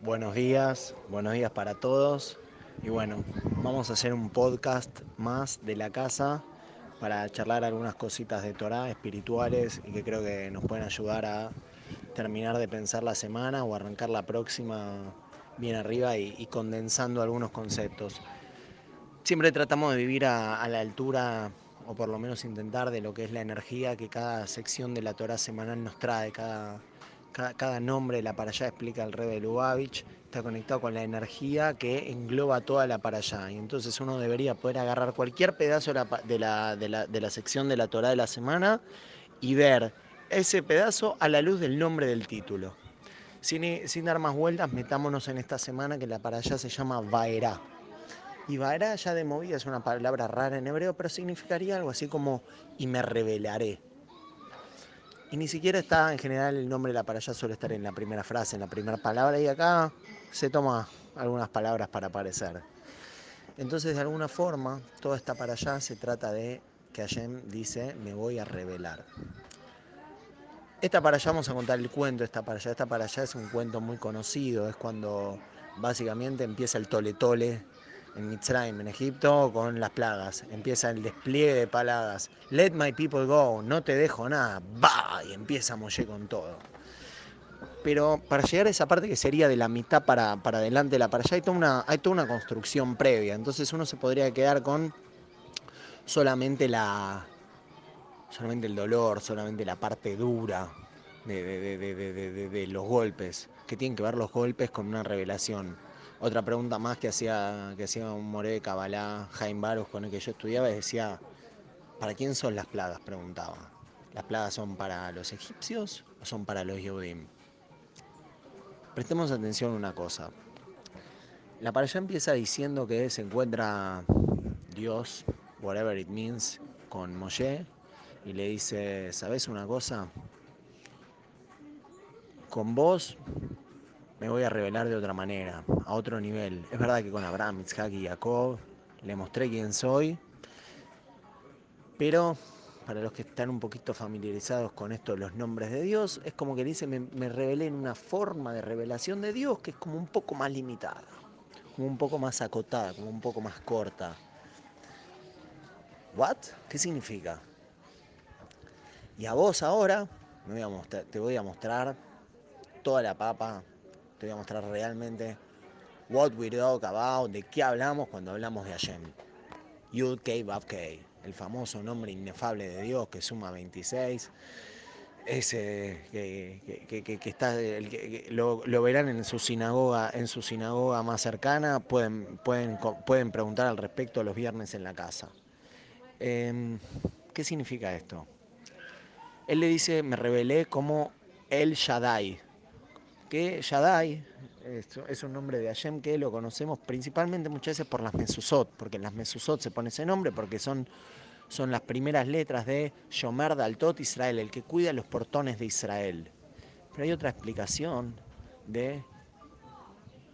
Buenos días, buenos días para todos. Y bueno, vamos a hacer un podcast más de la casa para charlar algunas cositas de Torah espirituales y que creo que nos pueden ayudar a terminar de pensar la semana o arrancar la próxima bien arriba y, condensando algunos conceptos. Siempre tratamos de vivir a, a la altura o por lo menos intentar de lo que es la energía que cada sección de la Torah semanal nos trae, cada, cada, nombre de la para allá explica el rey de Lubavitch, está conectado con la energía que engloba toda la para allá. Y entonces uno debería poder agarrar cualquier pedazo de la, de la, de la, de la sección de la Torah de la semana y ver ese pedazo a la luz del nombre del título. Sin, sin dar más vueltas, metámonos en esta semana que la para allá se llama Vaerá. Y Vaerá ya de movida es una palabra rara en hebreo, pero significaría algo así como y me revelaré. Y ni siquiera está en general el nombre de la para allá suele estar en la primera frase, en la primera palabra, y acá se toma algunas palabras para aparecer. Entonces, de alguna forma, toda esta para allá se trata de que Hashem dice, me voy a revelar. Esta para allá vamos a contar el cuento, esta para allá, esta para allá es un cuento muy conocido, es cuando básicamente empieza el tole tole en Mitzrayim, en Egipto, con las plagas. Empieza el despliegue de plagas. Let my people go, no te dejo nada. ¡Bah! Y empieza Moshe con todo. Pero para llegar a esa parte que sería de la mitad para, para adelante, la para allá, hay toda, una, hay toda una construcción previa. Entonces uno se podría quedar con solamente la solamente el dolor, solamente la parte dura de, de, de, de los golpes, que tienen que ver los golpes con una revelación otra pregunta más que hacía, que hacía moré Kabbalah, Jaime Baruch, con el que yo estudiaba, decía, ¿para quién son las plagas? Preguntaba. ¿Las plagas son para los egipcios o son para los Yehudim? Prestemos atención a una cosa. La para allá empieza diciendo que se encuentra Dios, whatever it means, con Moshe y le dice, ¿sabes una cosa? Con vos me voy a revelar de otra manera, a otro nivel. Es verdad que con Abraham, Isaac y Jacob le mostré quién soy, pero para los que están un poquito familiarizados con esto de los nombres de Dios, es como que dice, me, revelé en una forma de revelación de Dios que es como un poco más limitada, como un poco más acotada, como un poco más corta. ¿What? ¿Qué significa? Y a vos ahora te voy a mostrar toda la papa te voy a mostrar realmente what we talk about, de qué hablamos cuando hablamos de Hashem. Yud Kei Vav el famoso nombre inefable de Dios que suma 26. Ese que, que, está, lo, verán en su sinagoga, en su sinagoga más cercana, pueden, pueden, pueden preguntar al respecto los viernes en la casa. Eh, ¿Qué significa esto? Él le dice, me revelé como el Shaddai, que Shaddai es un nombre de Hashem que lo conocemos principalmente muchas veces por las Mesusot, porque en las Mesusot se pone ese nombre porque son, son las primeras letras de Shomer Daltot Israel, el que cuida los portones de Israel. Pero hay otra explicación de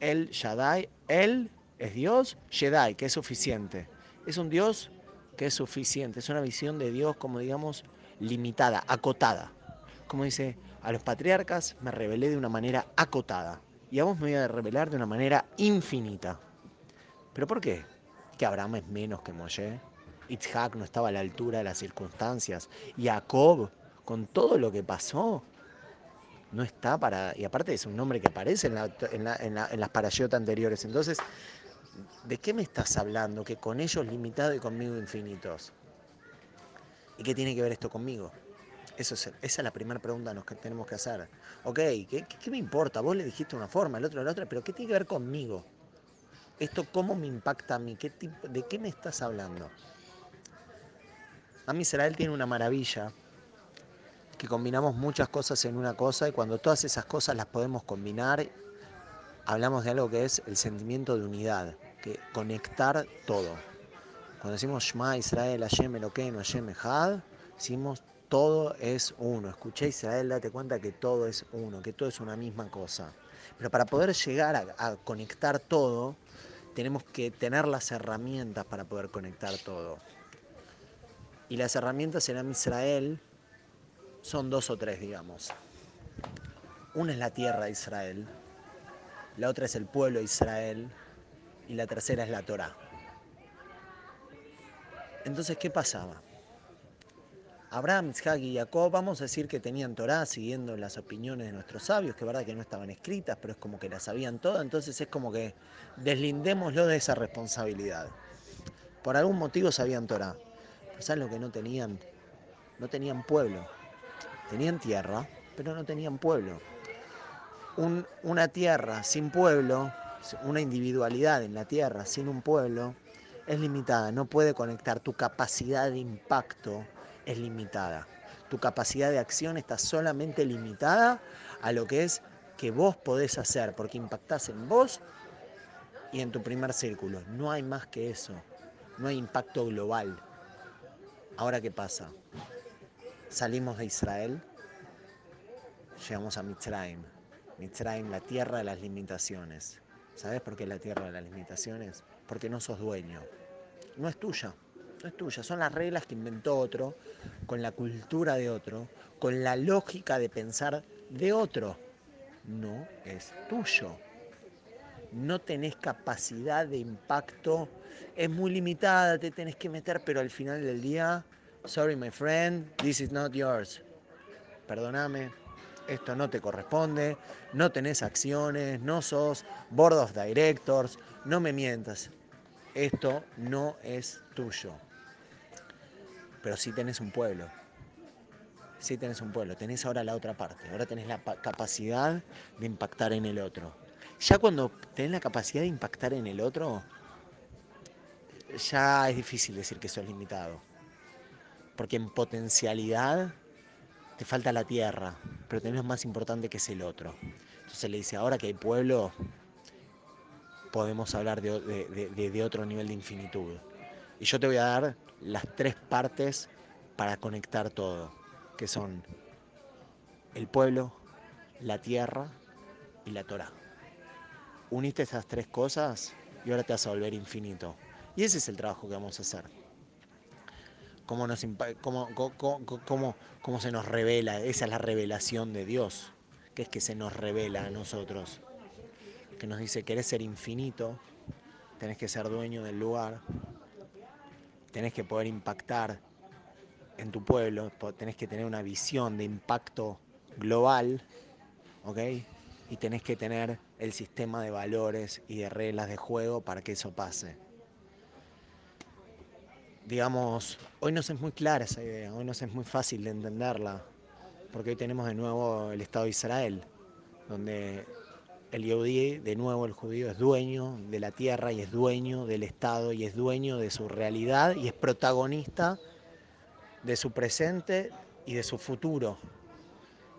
El Shaddai, Él es Dios, Shaddai, que es suficiente. Es un Dios que es suficiente, es una visión de Dios como digamos limitada, acotada. Como dice a los patriarcas me revelé de una manera acotada y a vos me voy a revelar de una manera infinita. ¿Pero por qué? ¿Que Abraham es menos que Moshe? Itzhak no estaba a la altura de las circunstancias. Jacob, con todo lo que pasó, no está para... Y aparte es un nombre que aparece en, la, en, la, en, la, en las parashotas anteriores. Entonces, ¿de qué me estás hablando? Que con ellos limitados y conmigo infinitos. ¿Y qué tiene que ver esto conmigo? Es, esa es la primera pregunta que tenemos que hacer. Ok, ¿qué, ¿qué, me importa? Vos le dijiste una forma, el otro la otra, pero ¿qué tiene que ver conmigo? ¿Esto cómo me impacta a mí? ¿Qué tipo, ¿De qué me estás hablando? A mí Israel tiene una maravilla, que combinamos muchas cosas en una cosa y cuando todas esas cosas las podemos combinar, hablamos de algo que es el sentimiento de unidad, que conectar todo. Cuando decimos Shema Israel, Hashem Elokeinu, Hashem Echad, decimos todo es uno. Escuché Israel, date cuenta que todo es uno, que todo es una misma cosa. Pero para poder llegar a, conectar todo, tenemos que tener las herramientas para poder conectar todo. Y las herramientas en Israel son dos o tres, digamos. Una es la tierra de Israel, la otra es el pueblo de Israel y la tercera es la Torá. Entonces, ¿qué pasaba? Abraham, Isaac y Jacob, vamos a decir que tenían Torá siguiendo las opiniones de nuestros sabios, que verdad que no estaban escritas, pero es como que las sabían todas, entonces es como que deslindémoslo de esa responsabilidad. Por algún motivo sabían Torá. Pero ¿saben lo que no tenían? No tenían pueblo. Tenían tierra, pero no tenían pueblo. una tierra sin pueblo, una individualidad en la tierra sin un pueblo, es limitada, no puede conectar tu capacidad de impacto es limitada. Tu capacidad de acción está solamente limitada a lo que es que vos podés hacer, porque impactás en vos y en tu primer círculo. No hay más que eso. No hay impacto global. Ahora, ¿qué pasa? Salimos de Israel, llegamos a Mitzrayim. Mitzrayim, la tierra de las limitaciones. ¿Sabes por qué la tierra de las limitaciones? Porque no sos dueño. No es tuya no es tuya, son las reglas que inventó otro, con la cultura de otro, con la lógica de pensar de otro. No es tuyo. No tenés capacidad de impacto, es muy limitada, te tenés que meter, pero al final del día, sorry my friend, this is not yours. Perdóname, esto no te corresponde, no tenés acciones, no sos board of directors, no me mientas. Esto no es tuyo pero sí tenés un pueblo. Sí tenés un pueblo, tenés ahora la otra parte, ahora tenés la capacidad de impactar en el otro. Ya cuando tenés la capacidad de impactar en el otro, ya es difícil decir que sos limitado. Porque en potencialidad te falta la tierra, pero tenés más importante que es el otro. Entonces le dice, ahora que hay pueblo, podemos hablar de, de otro nivel de infinitud. Y yo te voy a dar las tres partes para conectar todo, que son el pueblo, la tierra y la Torah. Uniste esas tres cosas y ahora te vas a volver infinito. Y ese es el trabajo que vamos a hacer. Cómo, nos, cómo, cómo, cómo se nos revela, esa es la revelación de Dios, que es que se nos revela a nosotros, que nos dice, querés ser infinito, tenés que ser dueño del lugar, tenés que poder impactar en tu pueblo, tenés que tener una visión de impacto global, ¿ok? Y tenés que tener el sistema de valores y de reglas de juego para que eso pase. Digamos, hoy nos es muy clara esa idea, hoy nos es muy fácil de entenderla, porque hoy tenemos de nuevo el Estado de Israel, donde el Yehudi, de nuevo el judío, es dueño de la tierra y es dueño del Estado y es dueño de su realidad y es protagonista de su presente y de su futuro.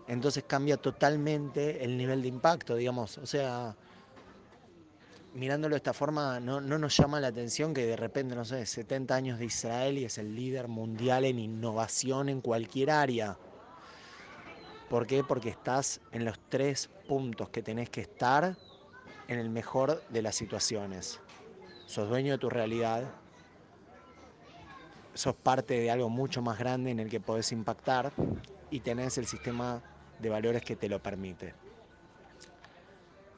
Entonces cambia totalmente el nivel de impacto, digamos. O sea, mirándolo de esta forma, no, no, nos llama la atención que de repente, no sé, 70 años de Israel y es el líder mundial en innovación en cualquier área. ¿Por qué? Porque estás en los tres puntos que tenés que estar en el mejor de las situaciones. Sos dueño de tu realidad, sos parte de algo mucho más grande en el que podés impactar y tenés el sistema de valores que te lo permite.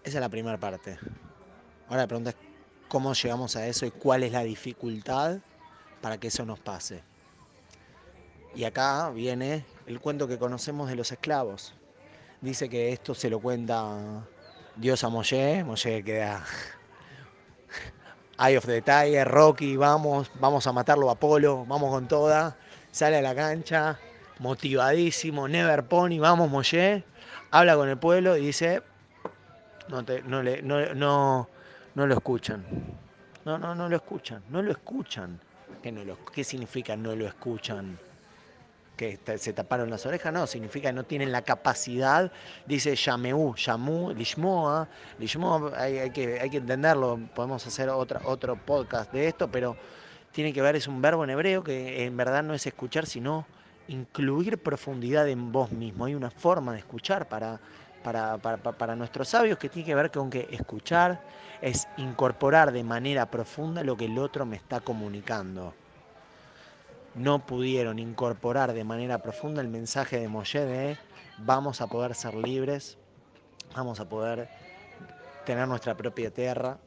Esa es la primera parte. Ahora la pregunta es cómo llegamos a eso y cuál es la dificultad para que eso nos pase. Y acá viene el cuento que conocemos de los esclavos. Dice que esto se lo cuenta Dios a Moshe, Moshe queda Eye of the Tiger, Rocky, vamos, vamos a matarlo a Apolo, vamos con toda, sale a la cancha, motivadísimo, Never Pony, vamos Moshe, habla con el pueblo y dice, no, no, no, no, lo escuchan, no, no, no lo escuchan, no lo escuchan. ¿Qué, no lo, ¿Qué significa no lo escuchan? Que se taparon las orejas, no, significa que no tienen la capacidad, dice Yameu, Yamu, Lishmoa, Lishmoa, hay, que, hay que entenderlo, podemos hacer otra, otro podcast de esto, pero tiene que ver, es un verbo en hebreo que en verdad no es escuchar, sino incluir profundidad en vos mismo. Hay una forma de escuchar para, para, para nuestros sabios que tiene que ver con que escuchar es incorporar de manera profunda lo que el otro me está comunicando no pudieron incorporar de manera profunda el mensaje de Moshe de vamos a poder ser libres, vamos a poder tener nuestra propia tierra,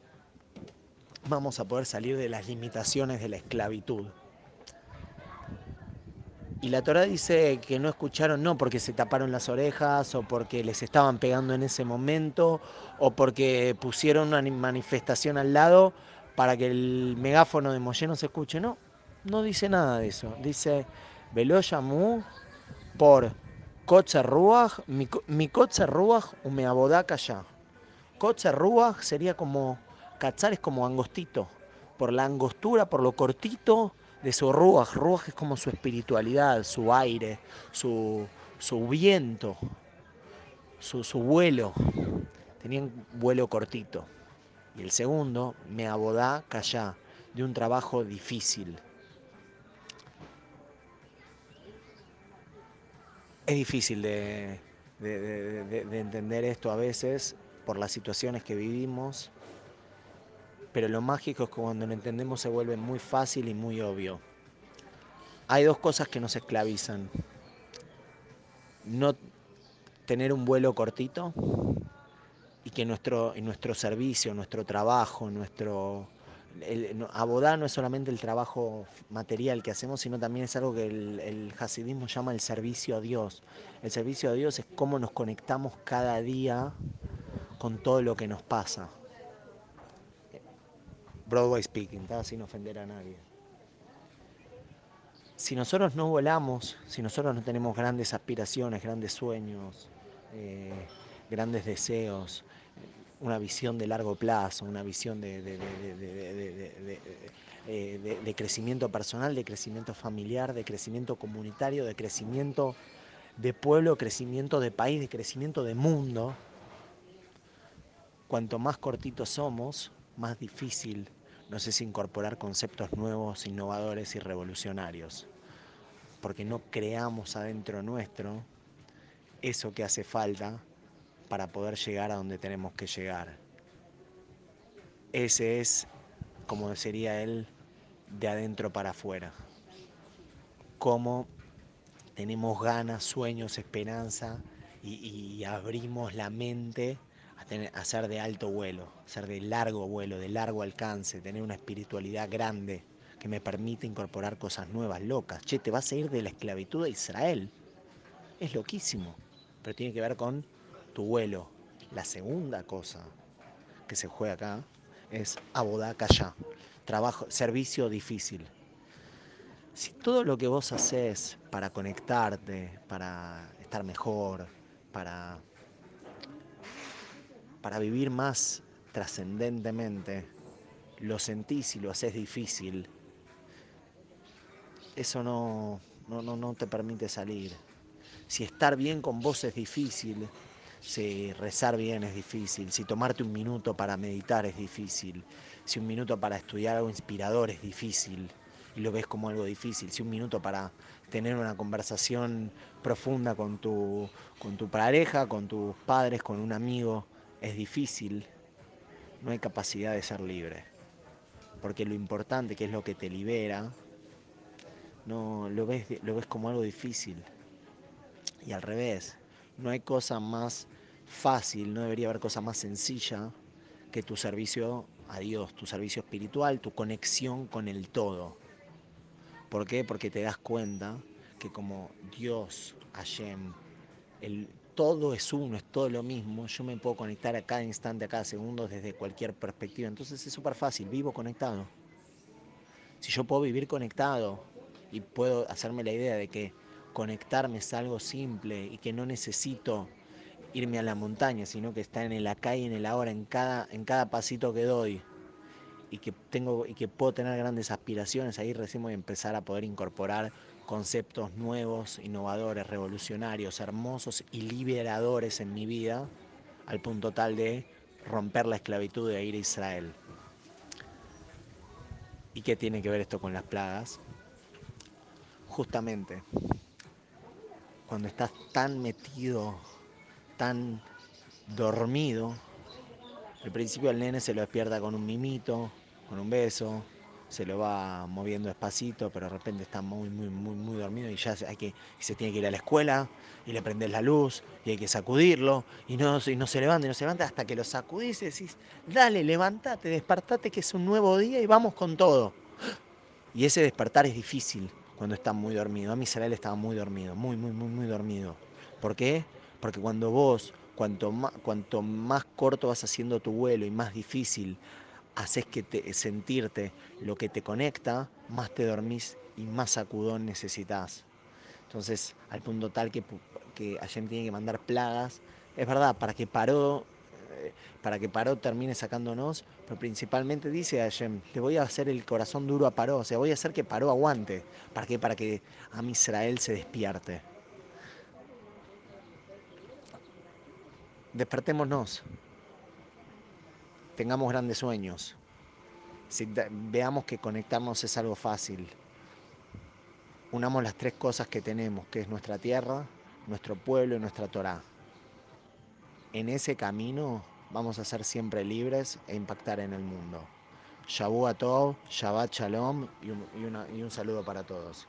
vamos a poder salir de las limitaciones de la esclavitud. Y la Torah dice que no escucharon no porque se taparon las orejas o porque les estaban pegando en ese momento o porque pusieron una manifestación al lado para que el megáfono de Moshe no se escuche. No, no dice nada de eso. Dice Veloyamu por Kotze Ruach, mi Kotze Ruach me abodaca ya. Kotze Ruach sería como, cachar es como angostito, por la angostura, por lo cortito de su Ruach. Ruach es como su espiritualidad, su aire, su, su viento, su, su vuelo. Tenía un vuelo cortito. Y el segundo, me abodá callá, de un trabajo difícil. Es difícil de, de, de, de, entender esto a veces por las situaciones que vivimos, pero lo mágico es que cuando lo entendemos se vuelve muy fácil y muy obvio. Hay dos cosas que nos esclavizan. No tener un vuelo cortito y que nuestro, nuestro servicio, nuestro trabajo, nuestro... El, abodá no es solamente el trabajo material que hacemos, sino también es algo que el, el hasidismo llama el servicio a Dios. El servicio a Dios es cómo nos conectamos cada día con todo lo que nos pasa. Broadway speaking, sin ofender a nadie. Si nosotros no volamos, si nosotros no tenemos grandes aspiraciones, grandes sueños, eh, grandes deseos, una visión de largo plazo, una visión de, crecimiento personal, de crecimiento familiar, de crecimiento comunitario, de crecimiento de pueblo, crecimiento de país, de crecimiento de mundo, cuanto más cortitos somos, más difícil nos es incorporar conceptos nuevos, innovadores y revolucionarios. Porque no creamos adentro nuestro eso que hace falta para poder llegar a donde tenemos que llegar. Ese es, como sería él, de adentro para afuera. Cómo tenemos ganas, sueños, esperanza y, abrimos la mente a, tener, a ser de alto vuelo, ser de largo vuelo, de largo alcance, tener una espiritualidad grande que me permite incorporar cosas nuevas, locas. Che, te vas a ir de la esclavitud a Israel. Es loquísimo, pero tiene que ver con tu vuelo. La segunda cosa que se juega acá es abodá callá, trabajo, servicio difícil. Si todo lo que vos haces para conectarte, para estar mejor, para para vivir más trascendentemente, lo sentís y lo haces difícil, eso no, no, no, no te permite salir. Si estar bien con vos es difícil, si rezar bien es difícil, si tomarte un minuto para meditar es difícil, si un minuto para estudiar algo inspirador es difícil y lo ves como algo difícil, si un minuto para tener una conversación profunda con tu, con tu pareja, con tus padres, con un amigo, es difícil, no hay capacidad de ser libre. Porque lo importante, que es lo que te libera, no lo ves, lo ves como algo difícil. Y al revés, no hay cosa más fácil, no debería haber cosa más sencilla que tu servicio a Dios, tu servicio espiritual, tu conexión con el todo. ¿Por qué? Porque te das cuenta que como Dios, Hashem, el todo es uno, es todo lo mismo, yo me puedo conectar a cada instante, a cada segundo desde cualquier perspectiva. Entonces es súper fácil, vivo conectado. Si yo puedo vivir conectado y puedo hacerme la idea de que conectarme es algo simple y que no necesito irme a la montaña, sino que está en el acá y en el ahora, en cada, en cada pasito que doy y que, tengo, y que puedo tener grandes aspiraciones, ahí recién voy a empezar a poder incorporar conceptos nuevos, innovadores, revolucionarios, hermosos y liberadores en mi vida, al punto tal de romper la esclavitud de ir a Israel. ¿Y qué tiene que ver esto con las plagas? Justamente, cuando estás tan metido, tan dormido, al principio el nene se lo despierta con un mimito, con un beso, se lo va moviendo despacito, pero de repente está muy, muy, muy, muy dormido y ya hay que, se tiene que ir a la escuela y le prendes la luz y hay que sacudirlo y no, y no se levanta y no se levanta hasta que lo sacudís y decís, dale, levántate, despertate que es un nuevo día y vamos con todo. Y ese despertar es difícil cuando está muy dormido. A mí Israel estaba muy dormido, muy, muy, muy, muy dormido. ¿Por qué? Porque cuando vos, cuanto más, cuanto más corto vas haciendo tu vuelo y más difícil haces que te, sentirte lo que te conecta, más te dormís y más sacudón necesitas. Entonces, al punto tal que, que tiene que mandar plagas, es verdad, para que paró, eh, para que Paró termine sacándonos, pero principalmente dice Hashem, te voy a hacer el corazón duro a Paró, o sea, voy a hacer que Paró aguante. ¿Para qué? Para que a Israel se despierte. Despertémonos tengamos grandes sueños, si veamos que conectarnos es algo fácil, unamos las tres cosas que tenemos, que es nuestra tierra, nuestro pueblo y nuestra Torah. En ese camino vamos a ser siempre libres e impactar en el mundo. Shabu Tov, Shabbat Shalom y un saludo para todos.